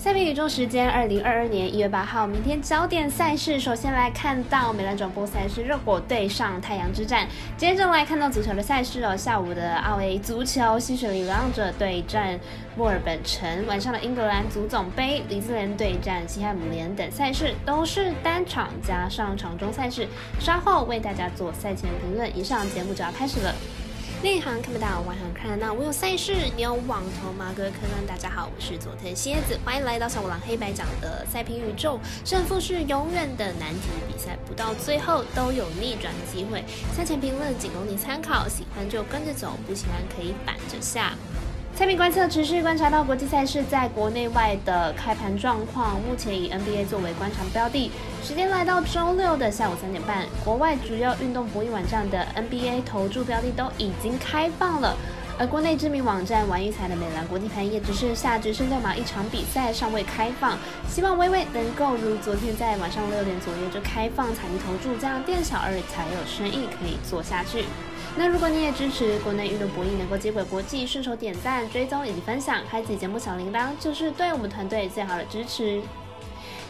赛评宇宙时间，二零二二年一月八号，明天焦点赛事，首先来看到美兰转播赛事，热火对上太阳之战。接着来看到足球的赛事哦，下午的奥 A 足球，西水里流浪者对战墨尔本城，晚上的英格兰足总杯，李兹联对战西汉姆联等赛事都是单场加上场中赛事，稍后为大家做赛前评论。以上节目就要开始了。内行看不到，外行看得到。我有赛事，你有网头马哥科伦。大家好，我是佐藤蝎子，欢迎来到小五郎黑白讲的赛评宇宙。胜负是永远的难题，比赛不到最后都有逆转的机会。赛前评论仅供你参考，喜欢就跟着走，不喜欢可以板着下。赛评观测持续观察到国际赛事在国内外的开盘状况，目前以 NBA 作为观察标的。时间来到周六的下午三点半，国外主要运动博弈网站的 NBA 投注标的都已经开放了，而国内知名网站玩一彩的美兰国际盘也只剩下只剩六码一场比赛尚未开放，希望微微能够如昨天在晚上六点左右就开放彩泥投注，这样店小二才有生意可以做下去。那如果你也支持国内运动博弈能够接轨国际，顺手点赞、追踪以及分享，开启节目小铃铛，就是对我们团队最好的支持。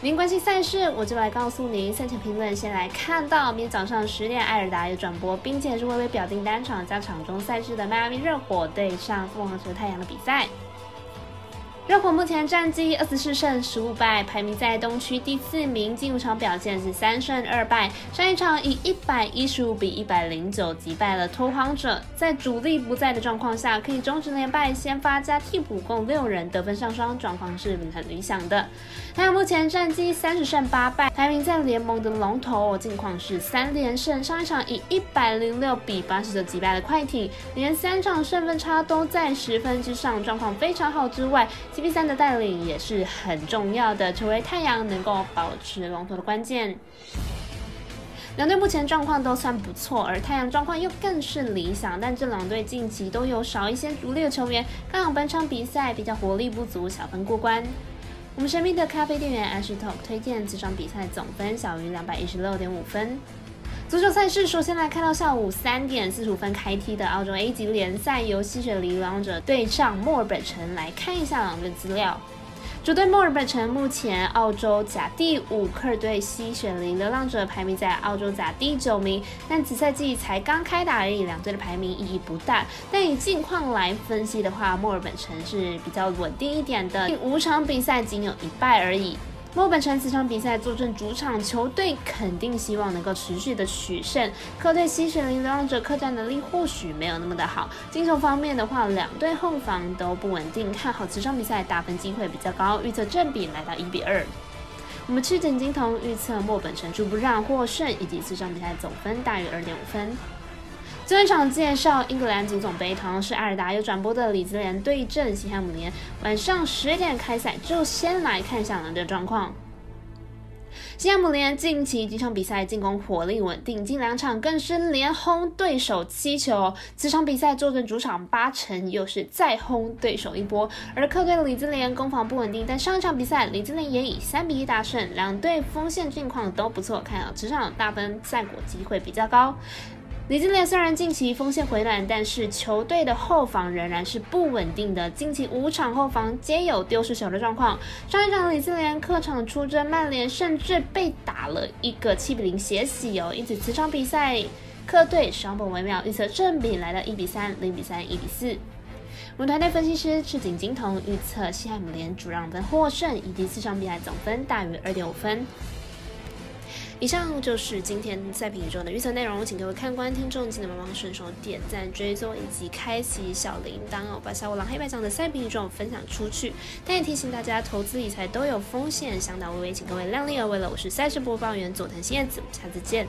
您关心赛事，我就来告诉您赛前评论。先来看到明天早上十点，艾尔达有转播，并且是微微表定单场加场中赛事的迈阿密热火对上凤凰城太阳的比赛。热火目前战绩二十四胜十五败，排名在东区第四名。进入场表现是三胜二败，上一场以一百一十五比一百零九击败了拓荒者。在主力不在的状况下，可以终止连败，先发加替补共六人得分上双，状况是很理想的。太阳目前战绩三十胜八败，排名在联盟的龙头，近况是三连胜。上一场以一百零六比八十九击败了快艇，连三场胜分差都在十分之上，状况非常好。之外，CP 三的带领也是很重要的，成为太阳能够保持龙头的关键。两队目前状况都算不错，而太阳状况又更是理想。但这两队近期都有少一些主力的球员，刚好本场比赛比较活力不足，小分过关。我们神秘的咖啡店员 Ash Talk 推荐这场比赛总分小于两百一十六点五分。足球赛事首先来看到下午三点四十五分开踢的澳洲 A 级联赛，由吸血流浪者对上墨尔本城。来看一下两队资料。主队墨尔本城目前澳洲甲第五，客队西雪梨流浪者排名在澳洲甲第九名，但此赛季才刚开打而已，两队的排名意义不大。但以近况来分析的话，墨尔本城是比较稳定一点的，五场比赛仅有一败而已。墨本城此场比赛坐镇主场，球队肯定希望能够持续的取胜。客队西雪林流浪者客战能力或许没有那么的好。进球方面的话，两队后防都不稳定，看好此场比赛打分机会比较高，预测正比来到一比二。我们吃点金童预测墨本城初步让获胜，以及此场比赛总分大于二点五分。最后一场介绍英格兰足总杯，同样是艾尔达有转播的李兹联对阵西汉姆联，晚上十点开赛。就先来看一下两队状况。西汉姆联近期几场比赛进攻火力稳定，近两场更是连轰对手七球。此场比赛坐镇主场八成，又是再轰对手一波。而客队的里兹联攻防不稳定，但上一场比赛李兹联也以三比一大胜，两队锋线近况都不错，看好此场大分赛果机会比较高。李金莲虽然近期锋线回暖，但是球队的后防仍然是不稳定的。近期五场后防皆有丢失球的状况。上一场李金莲客场出征曼联，甚至被打了一个七比零血洗哦。因此此场比赛客队双本微妙，预测正比来到一比三、零比三、一比四。我们团队分析师赤井金童预测西汉姆联主让分获胜，以及四场比赛总分大于二点五分。以上就是今天赛品宇宙的预测内容，请各位看官听众记得帮忙顺手点赞、追踪以及开启小铃铛哦，把小五郎黑白酱的赛品宇宙分享出去。但也提醒大家，投资理财都有风险，相当微微，请各位量力而为了。我是赛事播报员佐藤新叶子，下次见。